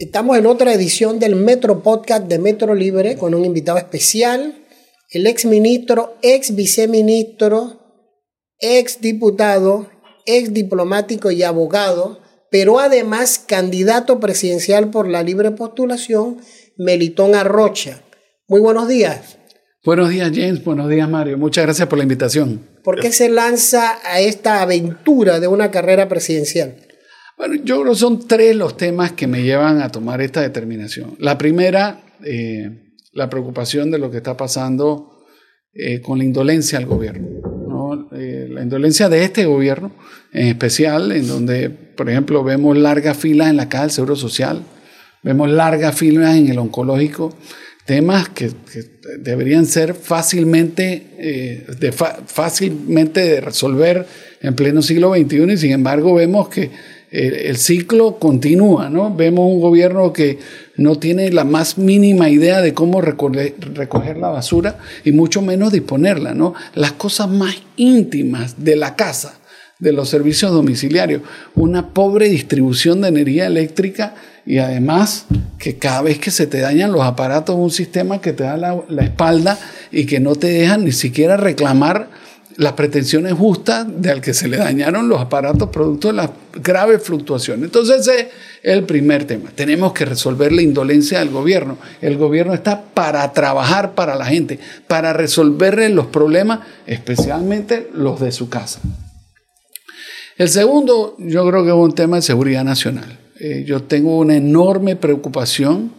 Estamos en otra edición del Metro Podcast de Metro Libre con un invitado especial, el ex ministro, ex viceministro, ex diputado, ex diplomático y abogado, pero además candidato presidencial por la libre postulación, Melitón Arrocha. Muy buenos días. Buenos días, James. Buenos días, Mario. Muchas gracias por la invitación. ¿Por qué se lanza a esta aventura de una carrera presidencial? Bueno, yo creo que son tres los temas que me llevan a tomar esta determinación. La primera, eh, la preocupación de lo que está pasando eh, con la indolencia al gobierno. Eh, la indolencia de este gobierno en especial, en donde, por ejemplo, vemos largas filas en la caja del Seguro Social, vemos largas filas en el oncológico, temas que, deberían ser fácilmente, de fácilmente de resolver en pleno siglo XXI y sin embargo vemos que el, ciclo continúa, ¿no? Vemos un gobierno que no tiene la más mínima idea de cómo recoger, la basura y mucho menos disponerla, ¿no? Las cosas más íntimas de la casa, de los servicios domiciliarios, una pobre distribución de energía eléctrica y además que cada vez que se te dañan los aparatos, un sistema que te da la, la espalda y que no te dejan ni siquiera reclamar las pretensiones justas de al que se le dañaron los aparatos producto de las graves fluctuaciones. Entonces ese es el primer tema. Tenemos que resolver la indolencia del gobierno. El gobierno está para trabajar para la gente, para resolverle los problemas, especialmente los de su casa. El segundo, yo creo que es un tema de seguridad nacional. Eh, yo tengo una enorme preocupación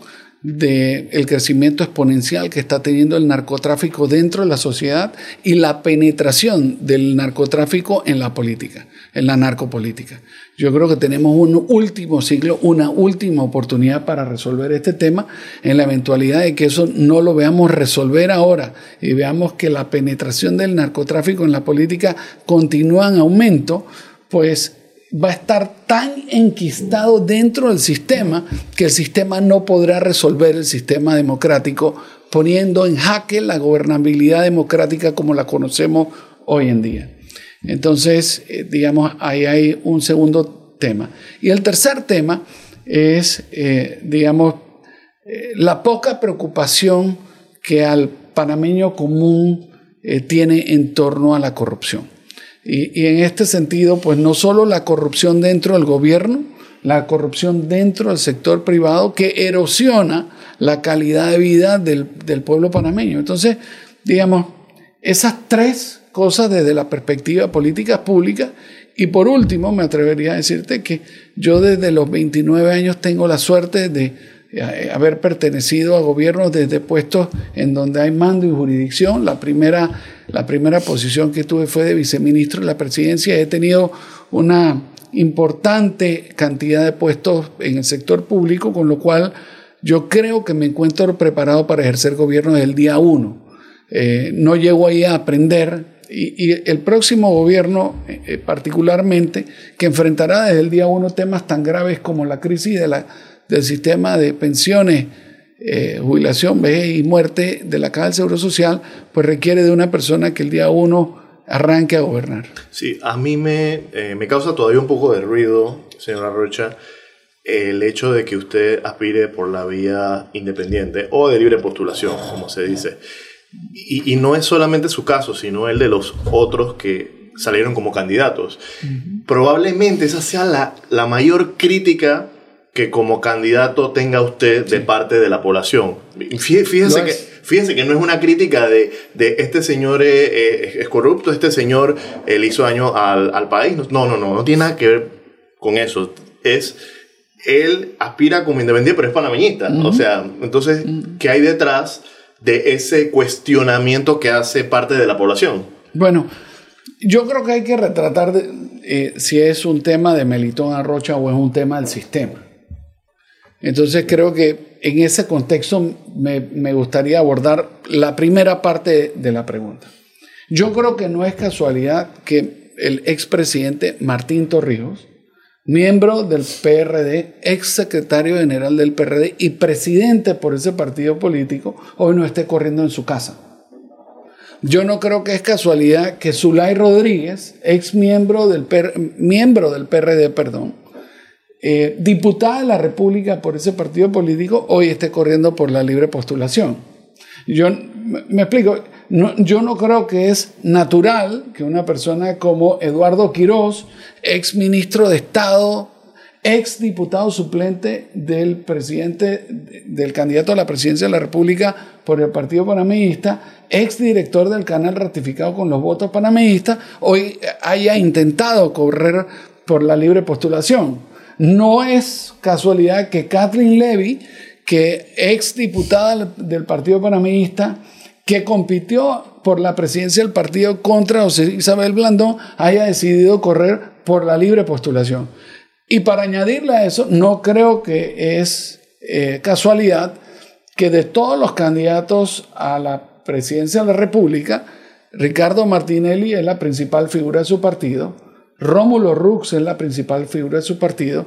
del crecimiento exponencial que está teniendo el narcotráfico dentro de la sociedad y la penetración del narcotráfico en la política, en la narcopolítica. Yo creo que tenemos un último siglo, una última oportunidad para resolver este tema en la eventualidad de que eso no lo veamos resolver ahora y veamos que la penetración del narcotráfico en la política continúa en aumento, pues va a estar tan enquistado dentro del sistema que el sistema no podrá resolver el sistema democrático poniendo en jaque la gobernabilidad democrática como la conocemos hoy en día. Entonces, eh, digamos, ahí hay un segundo tema. Y el tercer tema es, eh, digamos, eh, la poca preocupación que al panameño común tiene en torno a la corrupción. Y, en este sentido, pues no solo la corrupción dentro del gobierno, la corrupción dentro del sector privado que erosiona la calidad de vida del, pueblo panameño. Entonces, digamos, esas tres cosas desde la perspectiva política pública. Y por último, me atrevería a decirte que yo desde los 29 años tengo la suerte de haber pertenecido a gobiernos desde puestos en donde hay mando y jurisdicción. La primera, la primera posición que tuve fue de viceministro de la presidencia. He tenido una importante cantidad de puestos en el sector público, con lo cual yo creo que me encuentro preparado para ejercer gobierno desde el día uno. Eh, no llego ahí a aprender y, el próximo gobierno, eh, particularmente, que enfrentará desde el día uno temas tan graves como la crisis de la del sistema de pensiones, eh, jubilación, vejez y muerte de la Caja del Seguro Social, pues requiere de una persona que el día uno arranque a gobernar. Sí, a mí me, eh, me causa todavía un poco de ruido, señora Rocha, el hecho de que usted aspire por la vía independiente o de libre postulación, como se dice. Y, no es solamente su caso, sino el de los otros que salieron como candidatos. Probablemente esa sea la, la mayor crítica que como candidato tenga usted de parte de la población. Fíjense, que, fíjense que no es una crítica de, de este señor eh, es corrupto, este señor eh, le hizo daño al, al, país. No, no, no, no tiene nada que ver con eso. Es, él aspira como independiente, pero es panameñista. O sea, entonces, ¿qué hay detrás de ese cuestionamiento que hace parte de la población? Bueno, yo creo que hay que retratar eh, si es un tema de Melitón Arrocha o es un tema del sistema. Entonces creo que en ese contexto me, gustaría abordar la primera parte de la pregunta. Yo creo que no es casualidad que el expresidente Martín Torrijos, miembro del PRD, ex secretario general del PRD y presidente por ese partido político, hoy no esté corriendo en su casa. Yo no creo que es casualidad que Zulay Rodríguez, ex miembro del, miembro del PRD, perdón, eh, diputada de la República por ese partido político hoy esté corriendo por la libre postulación. Yo me explico, yo no creo que es natural que una persona como Eduardo Quirós, ex ministro de Estado, ex diputado suplente del presidente, del candidato a la presidencia de la República por el Partido Panameísta, ex director del canal ratificado con los votos panameístas, hoy haya intentado correr por la libre postulación. No es casualidad que Kathleen Levy, que ex diputada del Partido Panameísta, que compitió por la presidencia del partido contra José Isabel Blandón, haya decidido correr por la libre postulación. Y para añadirle a eso, no creo que es eh, casualidad que de todos los candidatos a la presidencia de la República, Ricardo Martinelli es la principal figura de su partido, Rómulo Rux es la principal figura de su partido,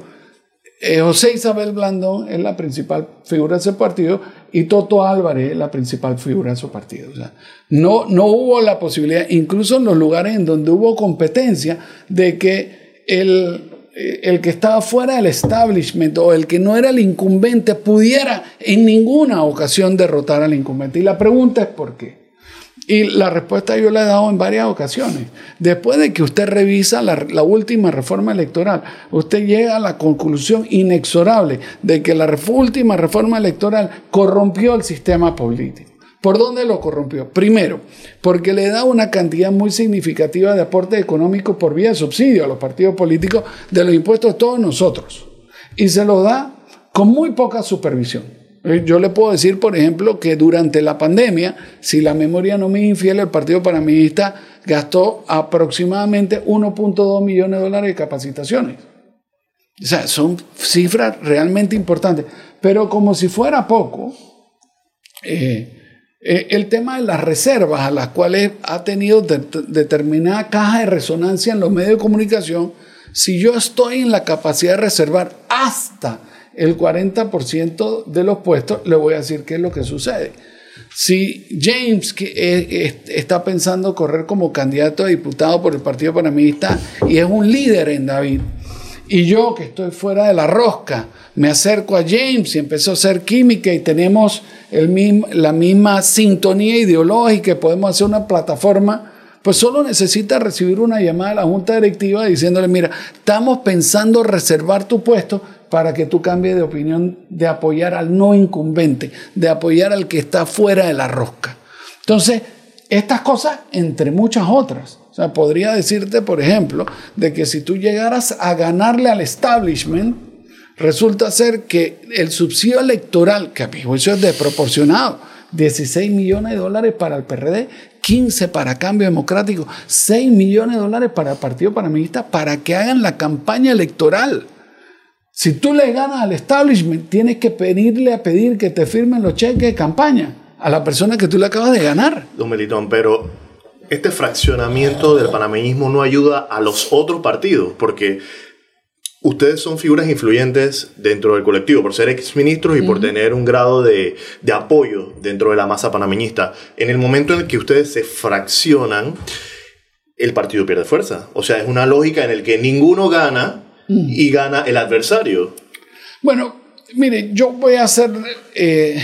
eh, José Isabel Blandón es la principal figura de ese partido y Toto Álvarez es la principal figura de su partido. No, no hubo la posibilidad, incluso en los lugares en donde hubo competencia, de que el, eh, el que estaba fuera del establishment o el que no era el incumbente pudiera en ninguna ocasión derrotar al incumbente. Y la pregunta es por qué. Y la respuesta yo la he dado en varias ocasiones. Después de que usted revisa la, última reforma electoral, usted llega a la conclusión inexorable de que la última reforma electoral corrompió el sistema político. ¿Por dónde lo corrompió? Primero, porque le da una cantidad muy significativa de aporte económico por vía de subsidio a los partidos políticos de los impuestos de todos nosotros. Y se lo da con muy poca supervisión. Eh, yo le puedo decir, por ejemplo, que durante la pandemia, si la memoria no me es infiel, el Partido Panameñista gastó aproximadamente 1.2 millones de dólares de capacitaciones. O sea, son cifras realmente importantes. Pero como si fuera poco, eh, eh, el tema de las reservas a las cuales ha tenido determinada caja de resonancia en los medios de comunicación, si yo estoy en la capacidad de reservar hasta el 40% de los puestos, le voy a decir qué es lo que sucede. Si James que está pensando correr como candidato a diputado por el Partido Panamista y es un líder en David, y yo que estoy fuera de la rosca, me acerco a James y empezó a hacer química y tenemos el mismo, la misma sintonía ideológica podemos hacer una plataforma, pues solo necesita recibir una llamada de la junta directiva diciéndole, mira, estamos pensando reservar tu puesto, para que tú cambies de opinión de apoyar al no incumbente, de apoyar al que está fuera de la rosca. Entonces, estas cosas, entre muchas otras. O sea, podría decirte, por ejemplo, de que si tú llegaras a ganarle al establishment, resulta ser que el subsidio electoral, que a mi juicio es desproporcionado, 16 millones de dólares para el PRD, 15 para Cambio Democrático, 6 millones de dólares para el Partido Panameñista para que hagan la campaña electoral. Si tú le ganas al establishment, tienes que pedirle a pedir que te firmen los cheques de campaña a la persona que tú le acabas de ganar. Don Melitón, pero este fraccionamiento del panameñismo no ayuda a los otros partidos, porque ustedes son figuras influyentes dentro del colectivo, por ser exministros y por tener un grado de, de, apoyo dentro de la masa panameñista. En el momento en el que ustedes se fraccionan, el partido pierde fuerza. O sea, es una lógica en la que ninguno gana y gana el adversario. Bueno, mire, yo voy a hacer, eh,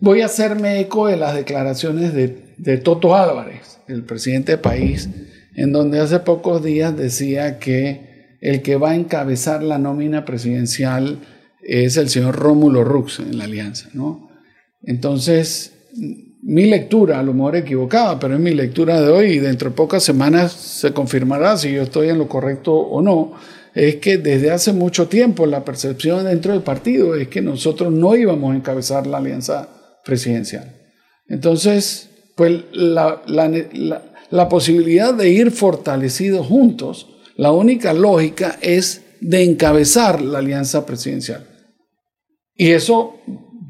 voy a hacerme eco de las declaraciones de, Toto Álvarez, el presidente del país, en donde hace pocos días decía que el que va a encabezar la nómina presidencial es el señor Rómulo Rux en la alianza, ¿no? Entonces, mi lectura, a lo mejor equivocada, pero es mi lectura de hoy y dentro de pocas semanas se confirmará si yo estoy en lo correcto o no es que desde hace mucho tiempo la percepción dentro del partido es que nosotros no íbamos a encabezar la alianza presidencial. Entonces, pues la, la posibilidad de ir fortalecidos juntos, la única lógica es de encabezar la alianza presidencial. Y eso,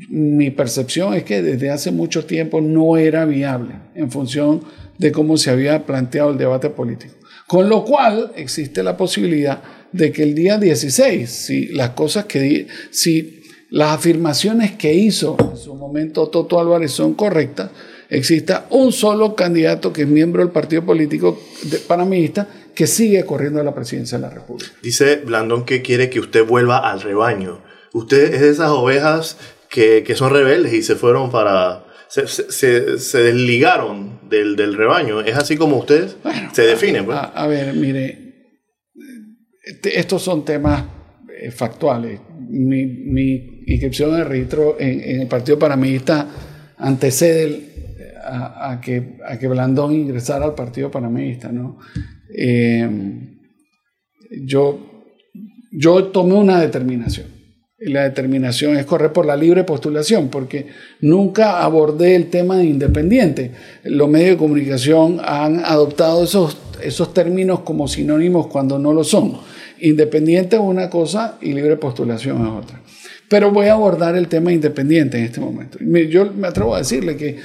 mi percepción es que desde hace mucho tiempo no era viable en función de cómo se había planteado el debate político. Con lo cual existe la posibilidad de que el día 16, si las cosas que, si las afirmaciones que hizo en su momento Toto Álvarez son correctas, exista un solo candidato que es miembro del partido político panamista que sigue corriendo a la presidencia de la República. Dice Blandón que quiere que usted vuelva al rebaño. Usted es de esas ovejas que, que son rebeldes y se fueron para... Se, se, se desligaron del, del, rebaño. ¿Es así como usted se define? Pues? A, a, ver, mire, estos son temas eh, factuales. Mi, inscripción en el registro en, el Partido Panameñista antecede a, que, a que Blandón ingresara al Partido Panameñista, ¿no? Eh, yo, yo tomé una determinación. La determinación es correr por la libre postulación, porque nunca abordé el tema de independiente. Los medios de comunicación han adoptado esos, esos términos como sinónimos cuando no lo son. Independiente es una cosa y libre postulación es otra. Pero voy a abordar el tema independiente en este momento. Yo me atrevo a decirle que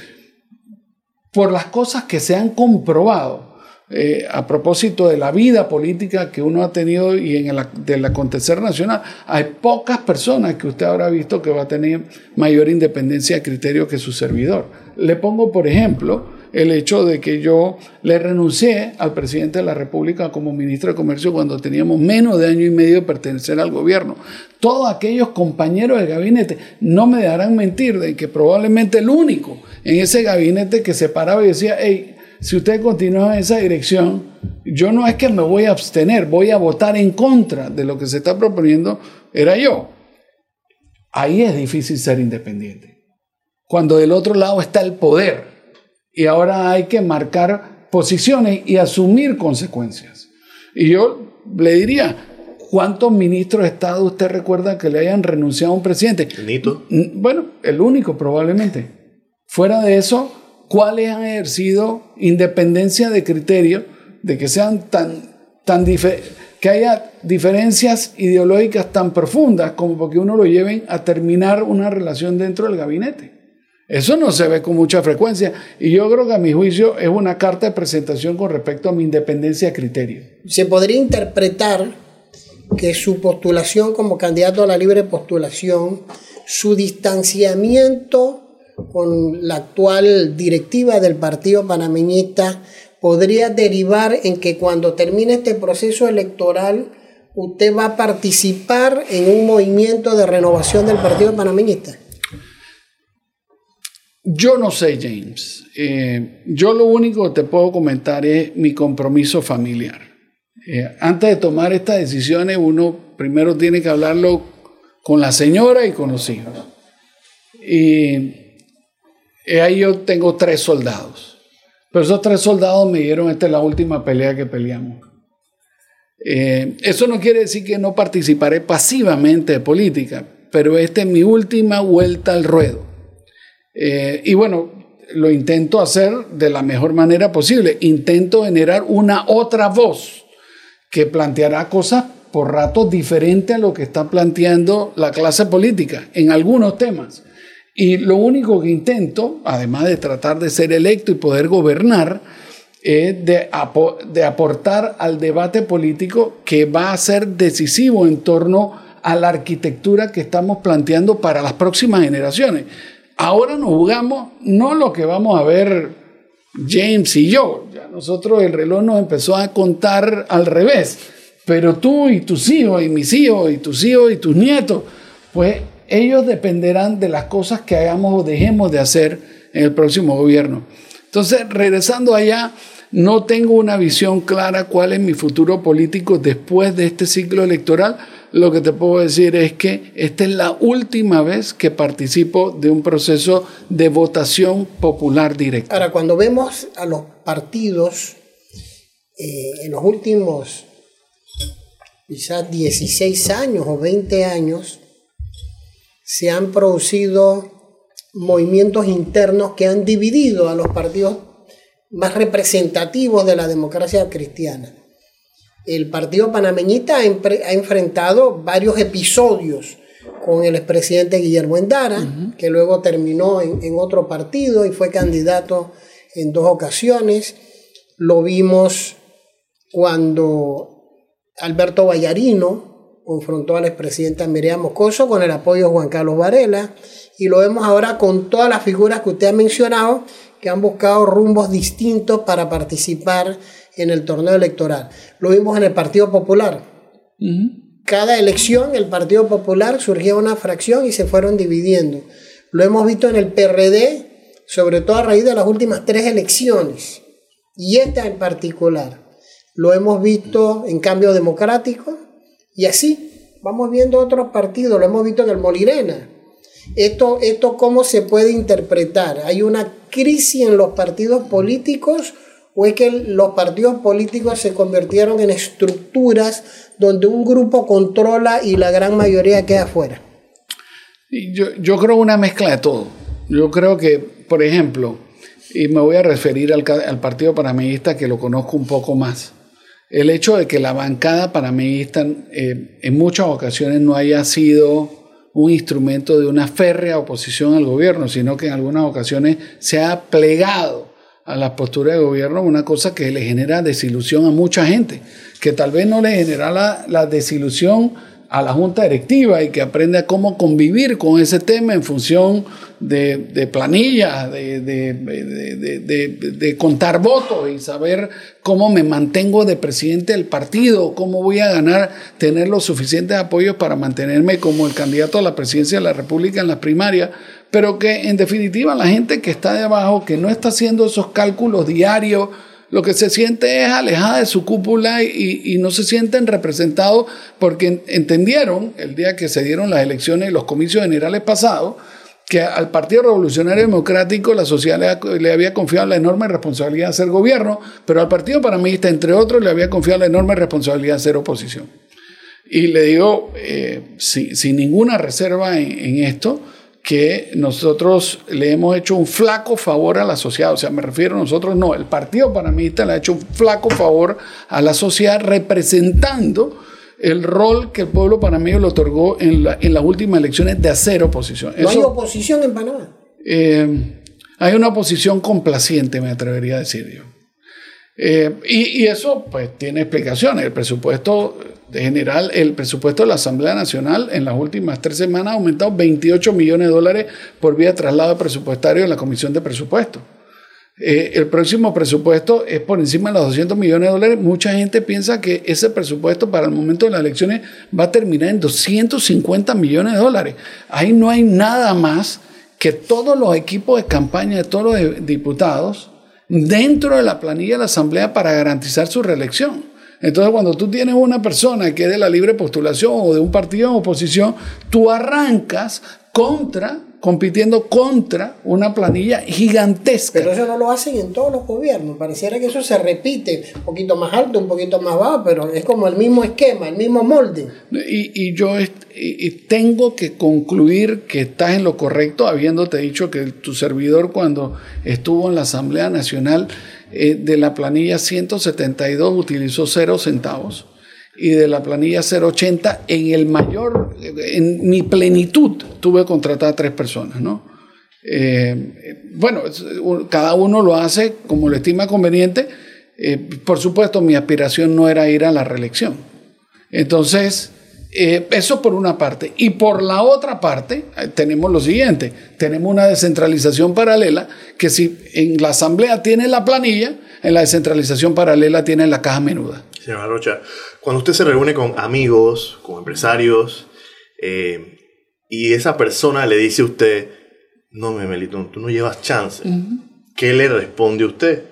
por las cosas que se han comprobado, eh, a propósito de la vida política que uno ha tenido y en el del acontecer nacional, hay pocas personas que usted habrá visto que va a tener mayor independencia de criterio que su servidor. Le pongo, por ejemplo, el hecho de que yo le renuncié al presidente de la República como ministro de Comercio cuando teníamos menos de año y medio de pertenecer al gobierno. Todos aquellos compañeros del gabinete no me darán mentir de que probablemente el único en ese gabinete que se paraba y decía, hey, si usted continúa en esa dirección, yo no es que me voy a abstener, voy a votar en contra de lo que se está proponiendo, era yo. Ahí es difícil ser independiente. Cuando del otro lado está el poder y ahora hay que marcar posiciones y asumir consecuencias. Y yo le diría, ¿cuántos ministros de Estado usted recuerda que le hayan renunciado a un presidente? Nito. Bueno, el único probablemente. Fuera de eso, ¿cuáles han ejercido independencia de criterio, de que sean tan, tan que haya diferencias ideológicas tan profundas como porque uno lo lleven a terminar una relación dentro del gabinete? Eso no se ve con mucha frecuencia y yo creo que a mi juicio es una carta de presentación con respecto a mi independencia de criterio. Se podría interpretar que su postulación como candidato a la libre postulación, su distanciamiento con la actual directiva del Partido Panameñista podría derivar en que cuando termine este proceso electoral usted va a participar en un movimiento de renovación del Partido Panameñista? Yo no sé, James. Eh, yo lo único que te puedo comentar es mi compromiso familiar. Eh, antes de tomar estas decisiones, uno primero tiene que hablarlo con la señora y con los hijos. Y ahí yo tengo tres soldados. Pero esos tres soldados me dieron, esta es la última pelea que peleamos. Eh, eso no quiere decir que no participaré pasivamente de política, pero esta es mi última vuelta al ruedo. Eh, y bueno, lo intento hacer de la mejor manera posible. Intento generar una otra voz que planteará cosas por ratos diferentes a lo que está planteando la clase política en algunos temas. Y lo único que intento, además de tratar de ser electo y poder gobernar, es de aportar al debate político que va a ser decisivo en torno a la arquitectura que estamos planteando para las próximas generaciones. Ahora nos jugamos no lo que vamos a ver James y yo. Ya nosotros el reloj nos empezó a contar al revés. Pero tú y tus hijos y mis hijos y tus hijos y tus nietos, pues ellos dependerán de las cosas que hagamos o dejemos de hacer en el próximo gobierno. Entonces, regresando allá, no tengo una visión clara cuál es mi futuro político después de este ciclo electoral. Lo que te puedo decir es que esta es la última vez que participo de un proceso de votación popular directa. Ahora, cuando vemos a los partidos eh, en los últimos quizás 16 años o 20 años, se han producido movimientos internos que han dividido a los partidos más representativos de la democracia cristiana. El Partido Panameñita ha, enfrentado varios episodios con el expresidente Guillermo Endara, que luego terminó en, en, otro partido y fue candidato en dos ocasiones. Lo vimos cuando Alberto Vallarino confrontó al expresidente Mireya Moscoso con el apoyo de Juan Carlos Varela y lo vemos ahora con todas las figuras que usted ha mencionado que han buscado rumbos distintos para participar en el torneo electoral. Lo vimos en el Partido Popular. Cada elección el Partido Popular surgía una fracción y se fueron dividiendo. Lo hemos visto en el PRD, sobre todo a raíz de las últimas tres elecciones. Y esta en particular. Lo hemos visto en Cambio Democrático y así. Vamos viendo otros partidos, lo hemos visto en el Molirena. Esto, esto cómo se puede interpretar? ¿Hay una crisis en los partidos políticos o es que los partidos políticos se convirtieron en estructuras donde un grupo controla y la gran mayoría queda afuera? Yo, yo creo una mezcla de todo. Yo creo que, por ejemplo, y me voy a referir al, al Partido Panameísta que lo conozco un poco más el hecho de que la bancada panameísta eh, en muchas ocasiones no haya sido un instrumento de una férrea oposición al gobierno, sino que en algunas ocasiones se ha plegado a la postura de gobierno, una cosa que le genera desilusión a mucha gente, que tal vez no le genera la desilusión a la junta directiva y que aprende a cómo convivir con ese tema en función de, planillas, de, de, contar votos y saber cómo me mantengo de presidente del partido, cómo voy a ganar, tener los suficientes apoyos para mantenerme como el candidato a la presidencia de la República en las primarias, pero que en definitiva la gente que está de abajo, que no está haciendo esos cálculos diarios, lo que se siente es alejada de su cúpula y, no se sienten representados porque entendieron el día que se dieron las elecciones y los comicios generales pasados que al Partido Revolucionario Democrático la sociedad le, había confiado la enorme responsabilidad de ser gobierno, pero al Partido Panamista, entre otros, le había confiado la enorme responsabilidad de ser oposición. Y le digo, eh, sin ninguna reserva en esto, que nosotros le hemos hecho un flaco favor a la sociedad. O sea, me refiero a nosotros, no, el Partido Panamista le ha hecho un flaco favor a la sociedad representando el rol que el pueblo panameño le otorgó en, las últimas elecciones de hacer oposición. ¿No hay oposición en Panamá? Eh, hay una oposición complaciente, me atrevería a decir yo. Eh, y, eso pues tiene explicaciones. El presupuesto general, el presupuesto de la Asamblea Nacional en las últimas tres semanas ha aumentado 28 millones de dólares por vía de traslado presupuestario en la Comisión de Presupuesto. Eh, el próximo presupuesto es por encima de los 200 millones de dólares. Mucha gente piensa que ese presupuesto para el momento de las elecciones va a terminar en 250 millones de dólares. Ahí no hay nada más que todos los equipos de campaña de todos los diputados dentro de la planilla de la Asamblea para garantizar su reelección. Entonces, cuando tú tienes una persona que es de la libre postulación o de un partido en oposición, tú arrancas contra, compitiendo contra una planilla gigantesca. Pero eso no lo hacen en todos los gobiernos. Pareciera que eso se repite, un poquito más alto, un poquito más bajo, pero es como el mismo esquema, el mismo molde. Y, yo tengo que concluir que estás en lo correcto, habiéndote dicho que tu servidor cuando estuvo en la Asamblea Nacional eh, de la planilla 172 utilizó 0 centavos y de la planilla 080 en el mayor, en mi plenitud tuve contratada a tres personas, ¿no? Eh, bueno, cada uno lo hace como le estima conveniente. Eh, por supuesto, mi aspiración no era ir a la reelección. Entonces, eso por una parte. Y por la otra parte, tenemos lo siguiente, tenemos una descentralización paralela que si en la asamblea tiene la planilla, en la descentralización paralela tiene la caja menuda. Señora Rocha, cuando usted se reúne con amigos, con empresarios, eh, y esa persona le dice a usted, no, Memelito, tú no llevas chance, ¿qué le responde usted?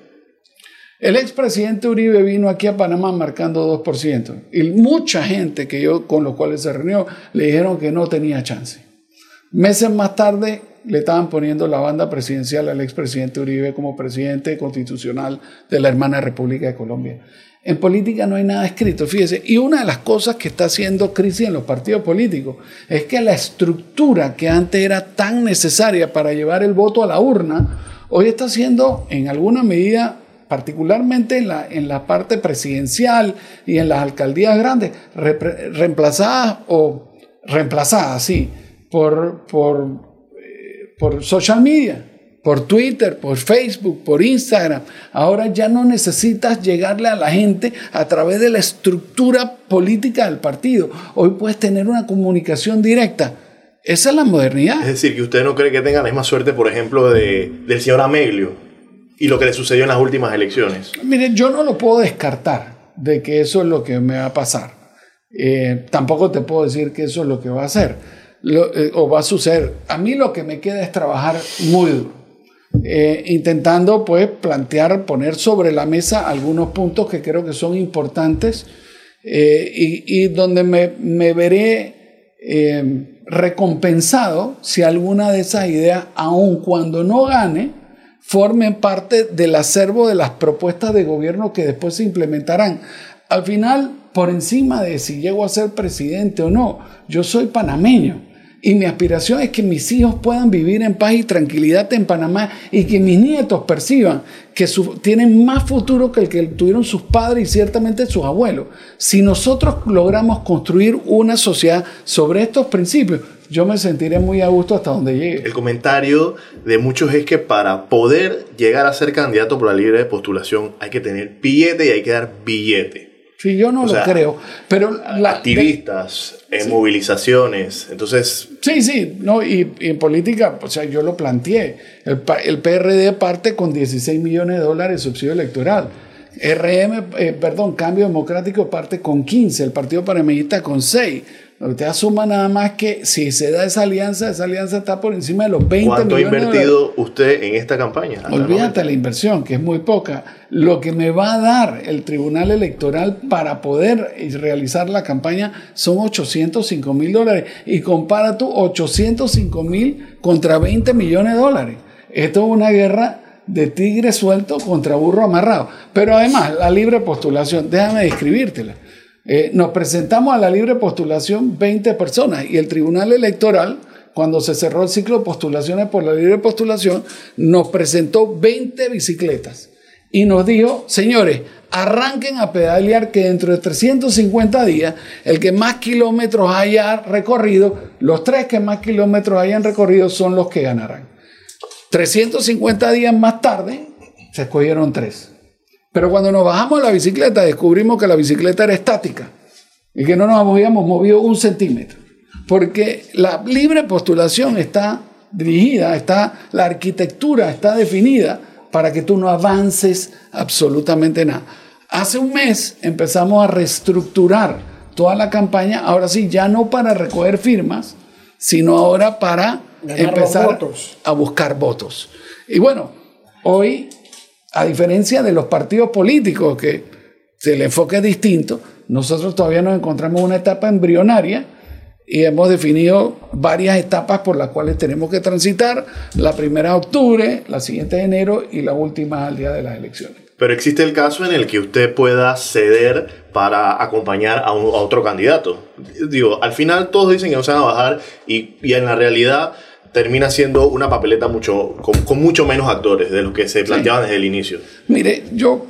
El expresidente Uribe vino aquí a Panamá marcando 2%. Y mucha gente que yo con los cuales se reunió le dijeron que no tenía chance. Meses más tarde le estaban poniendo la banda presidencial al expresidente Uribe como presidente constitucional de la hermana República de Colombia. En política no hay nada escrito, fíjese. Y una de las cosas que está haciendo crisis en los partidos políticos es que la estructura que antes era tan necesaria para llevar el voto a la urna, hoy está siendo en alguna medida particularmente en la, en la parte presidencial y en las alcaldías grandes, reemplazadas o reemplazadas, sí, por, por, eh, por social media, por Twitter, por Facebook, por Instagram. Ahora ya no necesitas llegarle a la gente a través de la estructura política del partido. Hoy puedes tener una comunicación directa. Esa es la modernidad. Es decir, que usted no cree que tenga la misma suerte, por ejemplo, de, del señor Ameglio, y lo que le sucedió en las últimas elecciones. Mire, yo no lo puedo descartar de que eso es lo que me va a pasar. Eh, tampoco te puedo decir que eso es lo que va a hacer eh, o va a suceder. A mí lo que me queda es trabajar muy duro, eh, intentando pues plantear, poner sobre la mesa algunos puntos que creo que son importantes y, y, donde me, me veré recompensado si alguna de esas ideas, aun cuando no gane, formen parte del acervo de las propuestas de gobierno que después se implementarán. Al final, por encima de si llego a ser presidente o no, yo soy panameño. Y mi aspiración es que mis hijos puedan vivir en paz y tranquilidad en Panamá y que mis nietos perciban que tienen más futuro que el que tuvieron sus padres y ciertamente sus abuelos. Si nosotros logramos construir una sociedad sobre estos principios, yo me sentiré muy a gusto hasta donde llegue. El comentario de muchos es que para poder llegar a ser candidato por la libre postulación hay que tener billete y hay que dar billete. Sí, yo no lo creo. Pero activistas, en movilizaciones, entonces. Sí, sí, no, y, en política, o sea, yo lo planteé. El, el, PRD parte con 16 millones de dólares de subsidio electoral. RM, eh, perdón, Cambio Democrático parte con 15, el Partido Panameñista con 6. Usted asuma nada más que si se da esa alianza, esa alianza está por encima de los 20 ¿Cuánto ha invertido usted en esta campaña? Olvídate la inversión, que es muy poca. Lo que me va a dar el Tribunal Electoral para poder realizar la campaña son 805 mil dólares. Y compara tú 805 mil contra 20 millones de dólares. Esto es una guerra de tigre suelto contra burro amarrado. Pero además, la libre postulación, déjame describírtela. Eh, nos presentamos a la libre postulación 20 personas y el Tribunal Electoral, cuando se cerró el ciclo de postulaciones por la libre postulación, nos presentó 20 bicicletas y nos dijo, señores, arranquen a pedalear que dentro de 350 días, el que más kilómetros haya recorrido, los tres que más kilómetros hayan recorrido son los que ganarán. 350 días más tarde, se escogieron tres. Pero cuando nos bajamos a la bicicleta descubrimos que la bicicleta era estática y que no nos habíamos movido un centímetro. Porque la libre postulación está dirigida, está, la arquitectura está definida para que tú no avances absolutamente nada. Hace un mes empezamos a reestructurar toda la campaña, ahora sí, ya no para recoger firmas, sino ahora para empezar a buscar votos. Y bueno, hoy a diferencia de los partidos políticos, que el enfoque es distinto, nosotros todavía nos encontramos en una etapa embrionaria y hemos definido varias etapas por las cuales tenemos que transitar. La primera de octubre, la siguiente de enero y la última al día de las elecciones. Pero existe el caso en el que usted pueda ceder para acompañar a, otro candidato. Digo, al final todos dicen que no se van a bajar y, y en la realidad termina siendo una papeleta mucho, con, mucho menos actores de los que se planteaban desde el inicio. Mire, yo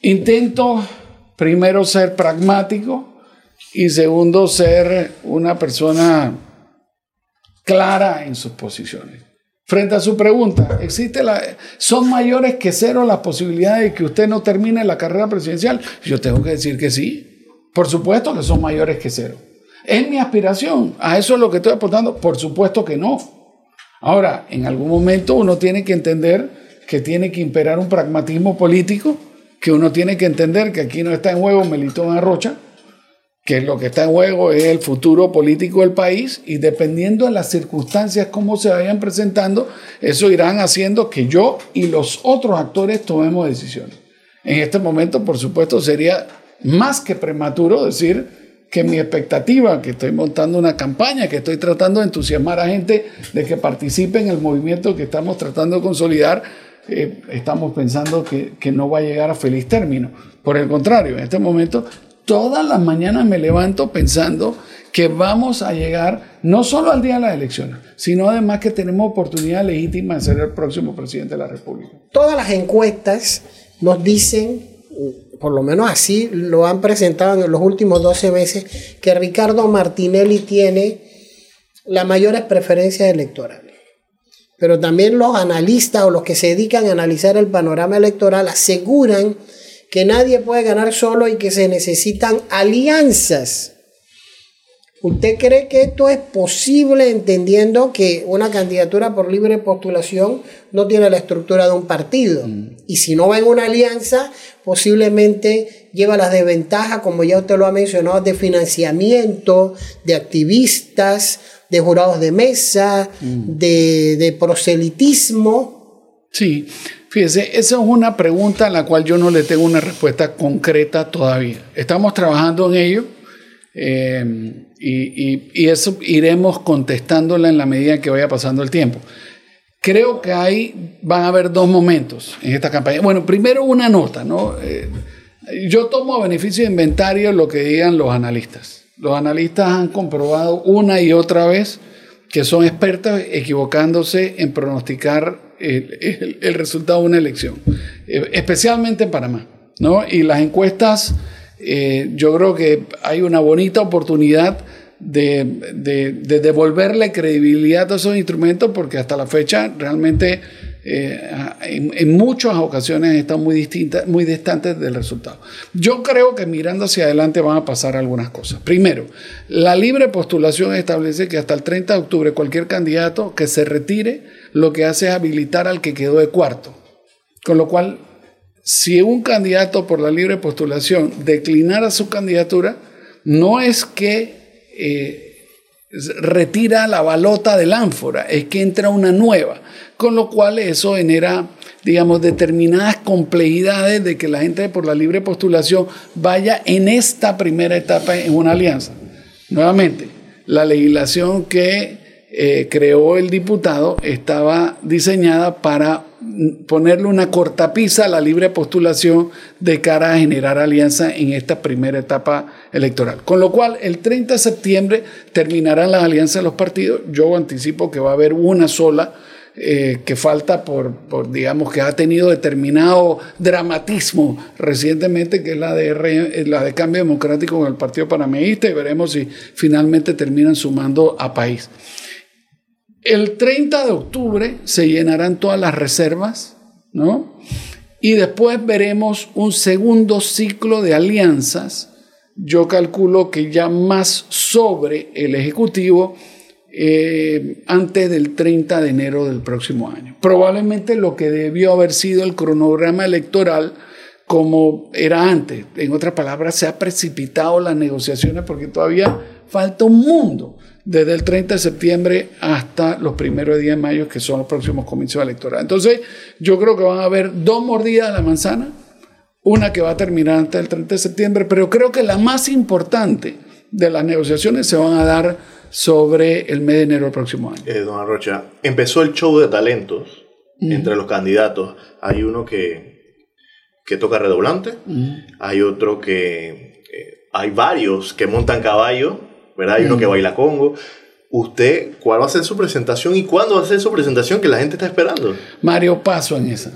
intento primero ser pragmático y segundo ser una persona clara en sus posiciones. Frente a su pregunta, ¿existe la, ¿son mayores que cero las posibilidades de que usted no termine la carrera presidencial? Yo tengo que decir que sí. Por supuesto que son mayores que cero. ¿Es mi aspiración? ¿A eso es lo que estoy aportando? Por supuesto que no. Ahora, en algún momento uno tiene que entender que tiene que imperar un pragmatismo político, que uno tiene que entender que aquí no está en juego Melitón Arrocha, que lo que está en juego es el futuro político del país y dependiendo de las circunstancias como se vayan presentando, eso irán haciendo que yo y los otros actores tomemos decisiones. En este momento, por supuesto, sería más que prematuro decir que mi expectativa, que estoy montando una campaña, que estoy tratando de entusiasmar a gente de que participe en el movimiento que estamos tratando de consolidar, eh, estamos pensando que, que no va a llegar a feliz término. Por el contrario, en este momento, todas las mañanas me levanto pensando que vamos a llegar no solo al día de las elecciones, sino además que tenemos oportunidad legítima de ser el próximo presidente de la República. Todas las encuestas nos dicen por lo menos así lo han presentado en los últimos 12 meses, que Ricardo Martinelli tiene las mayores preferencias electorales. Pero también los analistas o los que se dedican a analizar el panorama electoral aseguran que nadie puede ganar solo y que se necesitan alianzas ¿Usted cree que esto es posible entendiendo que una candidatura por libre postulación no tiene la estructura de un partido? Y si no va en una alianza, posiblemente lleva las desventajas, como ya usted lo ha mencionado, de financiamiento, de activistas, de jurados de mesa, de, de proselitismo. Sí, fíjese, esa es una pregunta a la cual yo no le tengo una respuesta concreta todavía. Estamos trabajando en ello eh, y, eso iremos contestándola en la medida que vaya pasando el tiempo. Creo que ahí van a haber dos momentos en esta campaña. Bueno, primero una nota, ¿no? Eh, yo tomo a beneficio de inventario lo que digan los analistas. Los analistas han comprobado una y otra vez que son expertos equivocándose en pronosticar el, resultado de una elección, eh, especialmente en Panamá. ¿no? Y las encuestas eh, yo creo que hay una bonita oportunidad de, devolverle credibilidad a esos instrumentos porque hasta la fecha realmente eh, en, muchas ocasiones están muy, distintas, muy distantes del resultado. Yo creo que mirando hacia adelante van a pasar algunas cosas. Primero, la libre postulación establece que hasta el 30 de octubre cualquier candidato que se retire lo que hace es habilitar al que quedó de cuarto. Con lo cual si un candidato por la libre postulación declinara su candidatura, no es que eh, retira la balota del ánfora, es que entra una nueva, con lo cual eso genera, digamos, determinadas complejidades de que la gente por la libre postulación vaya en esta primera etapa en una alianza. Nuevamente, la legislación que eh, creó el diputado estaba diseñada para ponerle una cortapisa a la libre postulación de cara a generar alianza en esta primera etapa electoral. Con lo cual, el 30 de septiembre terminarán las alianzas de los partidos. Yo anticipo que va a haber una sola eh, que falta por, digamos, que ha tenido determinado dramatismo recientemente, que es la de, la de Cambio Democrático con el Partido Panameísta, y veremos si finalmente terminan sumando a país. El 30 de octubre se llenarán todas las reservas, ¿no? Y después veremos un segundo ciclo de alianzas. Yo calculo que ya más sobre el Ejecutivo eh, antes del 30 de enero del próximo año. Probablemente lo que debió haber sido el cronograma electoral como era antes. En otras palabras, se ha precipitado las negociaciones porque todavía falta un mundo desde el 30 de septiembre hasta los primeros días de mayo, que son los próximos comicios electorales. Entonces, yo creo que van a haber dos mordidas a la manzana, una que va a terminar antes del 30 de septiembre, pero creo que la más importante de las negociaciones se van a dar sobre el mes de enero del próximo año. Eh, don Arrocha, empezó el show de talentos entre los candidatos. Hay uno que, que toca redoblante, hay otro que... hay varios que montan caballo ¿verdad? Hay uno que baila congo. ¿Usted cuál va a ser su presentación y cuándo va a ser su presentación que la gente está esperando? Mario, paso en esa.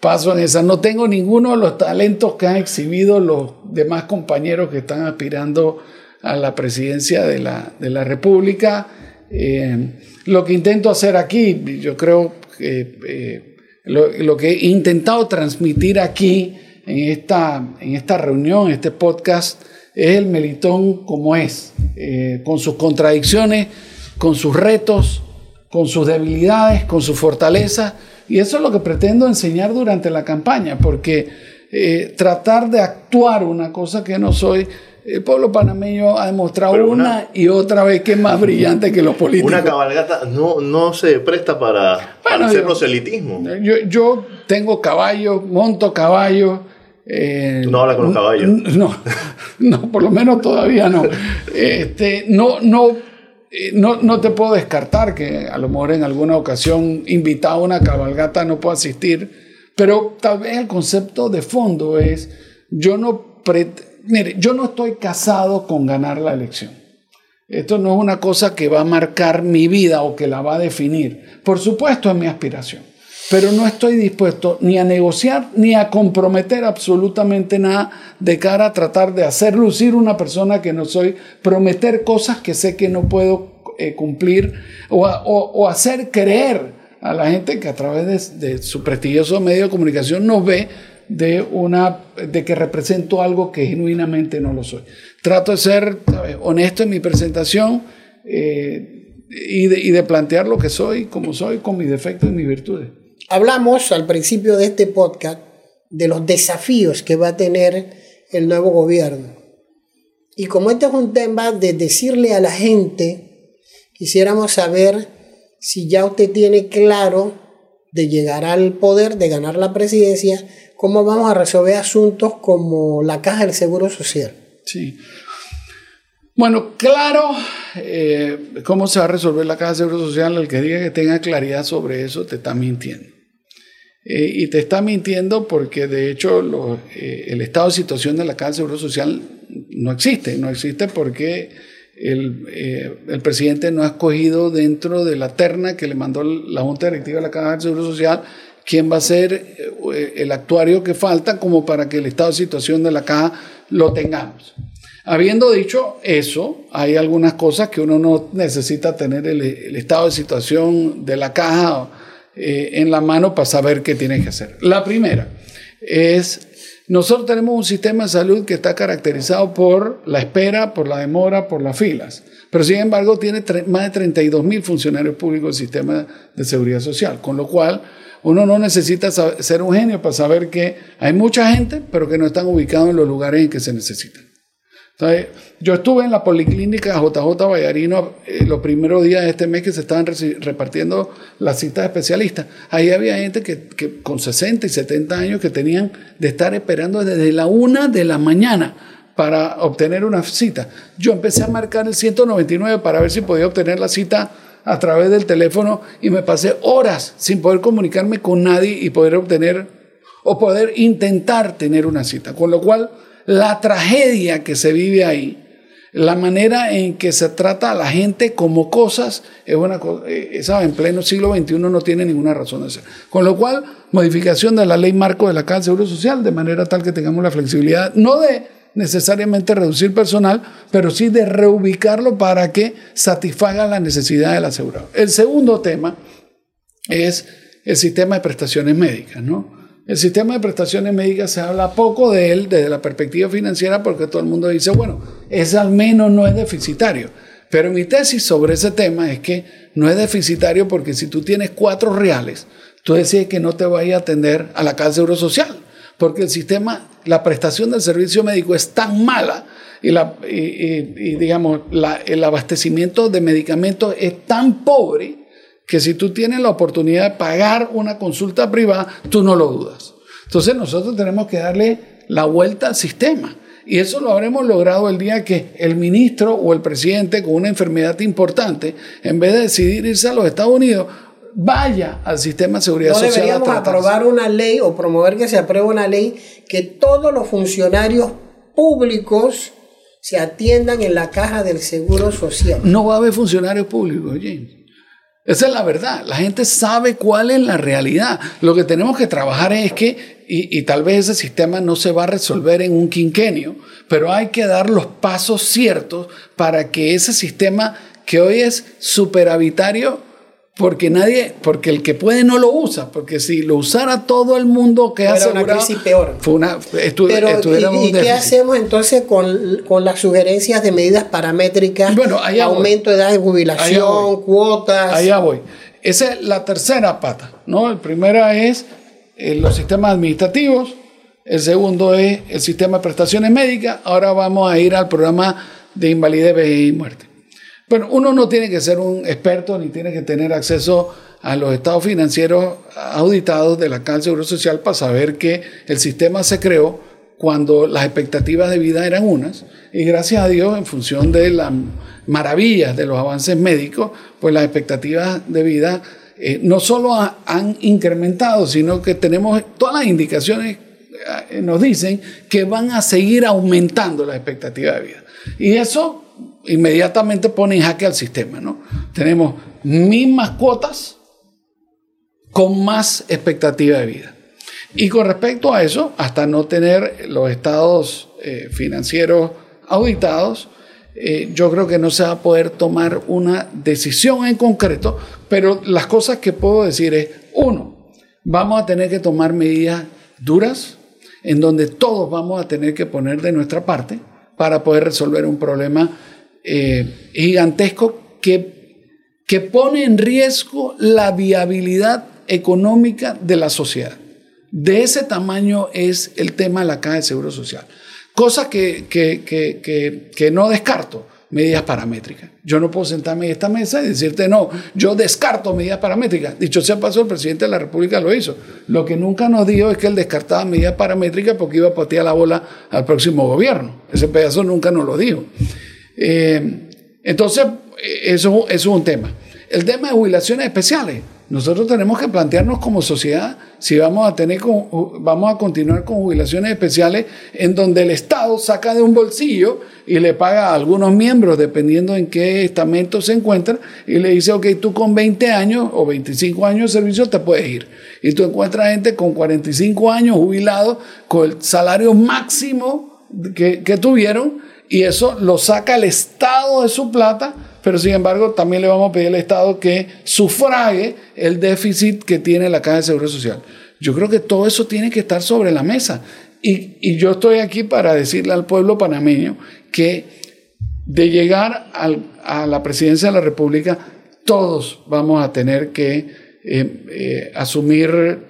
Paso en esa. No tengo ninguno de los talentos que han exhibido los demás compañeros que están aspirando a la presidencia de la, de la República. Eh, lo que intento hacer aquí, yo creo que eh, lo, lo, que he intentado transmitir aquí en esta, en esta reunión, en este podcast, es el Melitón como es, eh, con sus contradicciones, con sus retos, con sus debilidades, con su fortaleza. Y eso es lo que pretendo enseñar durante la campaña, porque eh, tratar de actuar una cosa que no soy, el pueblo panameño ha demostrado una, y otra vez que es más brillante que los políticos. Una cabalgata no, no se presta para, hacer proselitismo. Yo, yo tengo caballos, monto caballos eh, no habla con los caballos. No, no, por lo menos todavía no. Este, no, no, eh, no, no te puedo descartar que a lo mejor en alguna ocasión invitado a una cabalgata no puedo asistir, pero tal vez el concepto de fondo es, yo no, mire, yo no estoy casado con ganar la elección. Esto no es una cosa que va a marcar mi vida o que la va a definir. Por supuesto es mi aspiración pero no estoy dispuesto ni a negociar ni a comprometer absolutamente nada de cara a tratar de hacer lucir una persona que no soy, prometer cosas que sé que no puedo eh, cumplir o, hacer creer a la gente que a través de, su prestigioso medio de comunicación nos ve de, una, de que represento algo que genuinamente no lo soy. Trato de ser honesto en mi presentación eh, y, de, y de plantear lo que soy, como soy, con mis defectos y mis virtudes. Hablamos al principio de este podcast de los desafíos que va a tener el nuevo gobierno. Y como este es un tema de decirle a la gente, quisiéramos saber si ya usted tiene claro de llegar al poder, de ganar la presidencia, cómo vamos a resolver asuntos como la caja del Seguro Social. Sí. Bueno, claro, eh, cómo se va a resolver la caja del Seguro Social, el que diga que tenga claridad sobre eso te está mintiendo. Eh, y te está mintiendo porque de hecho eh, el estado de situación de la Caja del Seguro Social no existe, no existe porque el, eh, el, presidente no ha escogido dentro de la terna que le mandó la Junta Directiva de la Caja del Seguro Social quién va a ser el actuario que falta como para que el estado de situación de la caja lo tengamos. Habiendo dicho eso, hay algunas cosas que uno no necesita tener el estado de situación de la caja eh, en la mano para saber qué tiene que hacer. La primera es, nosotros tenemos un sistema de salud que está caracterizado por la espera, por la demora, por las filas, pero sin embargo tiene más de 32 mil funcionarios públicos del sistema de seguridad social, con lo cual uno no necesita ser un genio para saber que hay mucha gente, pero que no están ubicados en los lugares en que se necesitan yo estuve en la policlínica JJ Vallarino eh, los primeros días de este mes que se estaban repartiendo las citas especialistas. Ahí había gente que, que, con 60 y 70 años que tenían de estar esperando desde la una de la mañana para obtener una cita. Yo empecé a marcar el 199 para ver si podía obtener la cita a través del teléfono y me pasé horas sin poder comunicarme con nadie y poder obtener o poder intentar tener una cita. Con lo cual la tragedia que se vive ahí, la manera en que se trata a la gente como cosas, es una cosa, eh, en pleno siglo XXI no tiene ninguna razón de ser. Con lo cual, modificación de la ley marco de la Caja de Seguro Social, de manera tal que tengamos la flexibilidad, no de necesariamente reducir personal, pero sí de reubicarlo para que satisfaga la necesidad del asegurado. El segundo tema es el sistema de prestaciones médicas, ¿no? El sistema de prestaciones médicas se habla poco de él desde la perspectiva financiera porque todo el mundo dice, bueno, es al menos no es deficitario. Pero mi tesis sobre ese tema es que no es deficitario porque si tú tienes cuatro reales, tú decides que no te vaya a atender a la casa de social, porque el sistema, la prestación del servicio médico es tan mala y, la, y, digamos, el abastecimiento de medicamentos es tan pobre que si tú tienes la oportunidad de pagar una consulta privada, tú no lo dudas. Entonces nosotros tenemos que darle la vuelta al sistema. Y eso lo habremos logrado el día que el ministro o el presidente con una enfermedad importante, en vez de decidir irse a los Estados Unidos, vaya al sistema de seguridad social. No deberíamos aprobar una ley o promover que se apruebe una ley que todos los funcionarios públicos se atiendan en la caja del seguro social. No va a haber funcionarios públicos, James. Esa es la verdad. La gente sabe cuál es la realidad. Lo que tenemos que trabajar es que, y, tal vez ese sistema no se va a resolver en un quinquenio, pero hay que dar los pasos ciertos para que ese sistema que hoy es superavitario porque nadie, porque el que puede no lo usa, porque si lo usara todo el mundo que hace una crisis peor. Fue una, Pero, ¿y, qué hacemos entonces con, con, las sugerencias de medidas paramétricas? Bueno, aumento de edad de jubilación, cuotas. Allá voy. Esa es la tercera pata, ¿no? El primera es eh, los sistemas administrativos, el segundo es el sistema de prestaciones médicas, ahora vamos a ir al programa de invalidez, y muerte. Bueno, uno no tiene que ser un experto ni tiene que tener acceso a los estados financieros auditados de la Caja Seguro Social para saber que el sistema se creó cuando las expectativas de vida eran unas y gracias a Dios en función de las maravillas de los avances médicos, pues las expectativas de vida eh, no solo han incrementado, sino que tenemos todas las indicaciones eh, nos dicen que van a seguir aumentando las expectativas de vida. Y eso inmediatamente pone en jaque al sistema. ¿no? Tenemos mismas cuotas con más expectativa de vida. Y con respecto a eso, hasta no tener los estados eh, financieros auditados, eh, yo creo que no se va a poder tomar una decisión en concreto, pero las cosas que puedo decir es, uno, vamos a tener que tomar medidas duras, en donde todos vamos a tener que poner de nuestra parte para poder resolver un problema eh, gigantesco que, que pone en riesgo la viabilidad económica de la sociedad. De ese tamaño es el tema de la caja de seguro social. Cosa que, que, que, que no descarto medidas paramétricas. Yo no puedo sentarme en esta mesa y decirte, no, yo descarto medidas paramétricas. Dicho sea paso, el presidente de la República lo hizo. Lo que nunca nos dijo es que él descartaba medidas paramétricas porque iba a patear la bola al próximo gobierno. Ese pedazo nunca nos lo dijo. Eh, entonces, eso, eso es un tema. El tema de jubilaciones especiales. Nosotros tenemos que plantearnos como sociedad si vamos a, tener, vamos a continuar con jubilaciones especiales en donde el Estado saca de un bolsillo y le paga a algunos miembros, dependiendo en qué estamento se encuentran, y le dice, ok, tú con 20 años o 25 años de servicio te puedes ir. Y tú encuentras gente con 45 años jubilados, con el salario máximo que tuvieron, y eso lo saca el Estado de su plata pero sin embargo también le vamos a pedir al Estado que sufrague el déficit que tiene la Caja de Seguro Social. Yo creo que todo eso tiene que estar sobre la mesa. Y, y yo estoy aquí para decirle al pueblo panameño que de llegar a la presidencia de la República, todos vamos a tener que eh, eh, asumir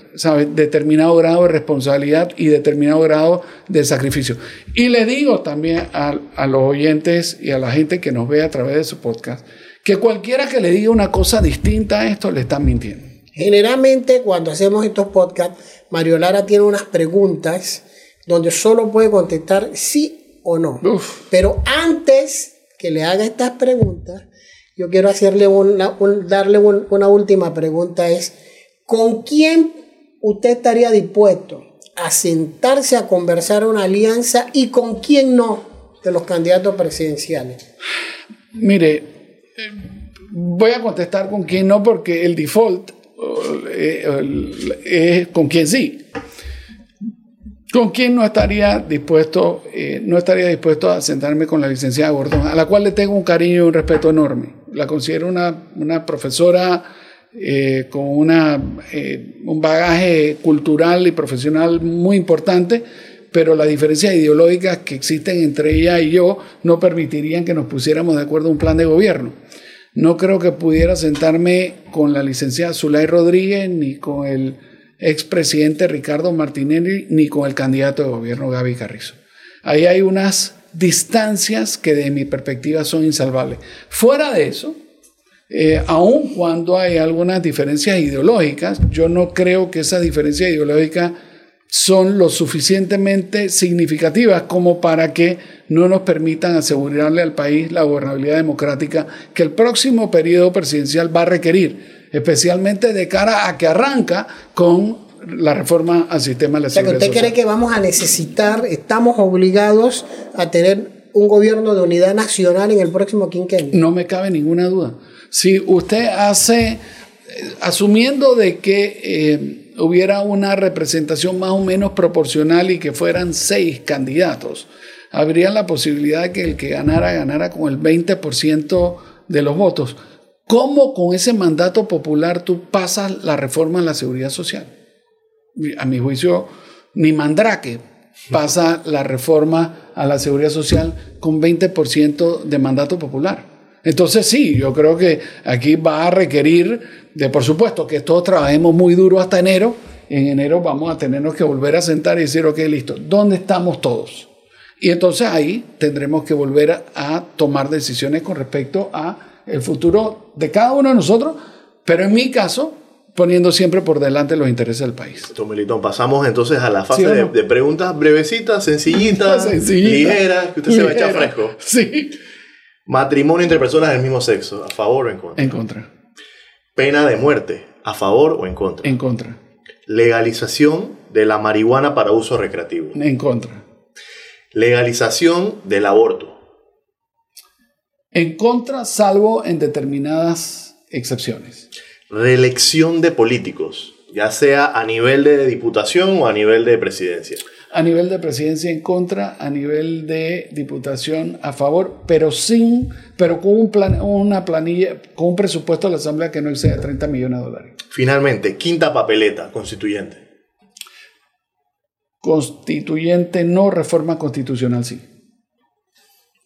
determinado grado de responsabilidad y determinado grado de sacrificio. Y le digo también a, a, los oyentes y a la gente que nos ve a través de su podcast, que cualquiera que le diga una cosa distinta a esto le están mintiendo. Generalmente cuando hacemos estos podcasts, Mario Lara tiene unas preguntas donde solo puede contestar sí o no. Pero antes que le haga estas preguntas, yo quiero hacerle una, darle una última pregunta, es, ¿con quién usted estaría dispuesto a sentarse a conversar una alianza y con quién no de los candidatos presidenciales? Mire, voy a contestar con quién no porque el default eh, es con quién sí. ¿Con quién no estaría dispuesto, eh, no estaría dispuesto a sentarme con la licenciada Gordón, a la cual le tengo un cariño y un respeto enorme? La considero una, una profesora eh, con una, eh, un bagaje cultural y profesional muy importante, pero las diferencias ideológicas que existen entre ella y yo no permitirían que nos pusiéramos de acuerdo en un plan de gobierno. No creo que pudiera sentarme con la licenciada Zulay Rodríguez ni con el expresidente Ricardo Martinelli ni con el candidato de gobierno Gaby Carrizo. Ahí hay unas distancias que de mi perspectiva son insalvables. Fuera de eso, eh, aun cuando hay algunas diferencias ideológicas, yo no creo que esas diferencias ideológicas son lo suficientemente significativas como para que no nos permitan asegurarle al país la gobernabilidad democrática que el próximo periodo presidencial va a requerir especialmente de cara a que arranca con la reforma al sistema de la seguridad ¿Usted cree que vamos a necesitar, estamos obligados a tener un gobierno de unidad nacional en el próximo quinquenio? No me cabe ninguna duda. Si usted hace, eh, asumiendo de que eh, hubiera una representación más o menos proporcional y que fueran seis candidatos, habría la posibilidad de que el que ganara ganara con el 20% de los votos. ¿Cómo con ese mandato popular tú pasas la reforma en la seguridad social? A mi juicio, ni Mandrake pasa la reforma a la seguridad social con 20% de mandato popular. Entonces sí, yo creo que aquí va a requerir de, por supuesto, que todos trabajemos muy duro hasta enero. En enero vamos a tenernos que volver a sentar y decir, ok, listo, ¿dónde estamos todos? Y entonces ahí tendremos que volver a, a tomar decisiones con respecto a el futuro de cada uno de nosotros, pero en mi caso, poniendo siempre por delante los intereses del país. Tomelitón, pasamos entonces a la fase de, preguntas brevecitas, sencillitas, ligeras, que usted se va a echar fresco. Sí. Matrimonio entre personas del mismo sexo, ¿a favor o en contra? En contra. Pena de muerte, ¿a favor o en contra? En contra. Legalización de la marihuana para uso recreativo. En contra. Legalización del aborto. En contra, salvo en determinadas excepciones. Reelección de políticos, ya sea a nivel de diputación o a nivel de presidencia. A nivel de presidencia en contra, a nivel de diputación a favor, pero sin, pero con un plan, una planilla, con un presupuesto de la Asamblea que no exceda 30 millones de dólares. Finalmente, quinta papeleta constituyente. constituyente no, reforma constitucional sí.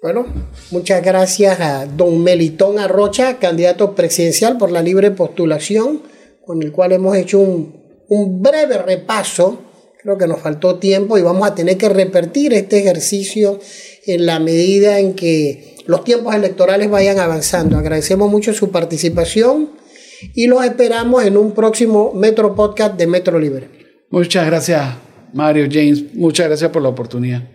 Bueno, muchas gracias a don Melitón Arrocha, candidato presidencial por la libre postulación, con el cual hemos hecho un, un breve repaso. Creo que nos faltó tiempo y vamos a tener que repetir este ejercicio en la medida en que los tiempos electorales vayan avanzando. Agradecemos mucho su participación y los esperamos en un próximo Metro Podcast de Metro Libre. Muchas gracias, Mario James. Muchas gracias por la oportunidad.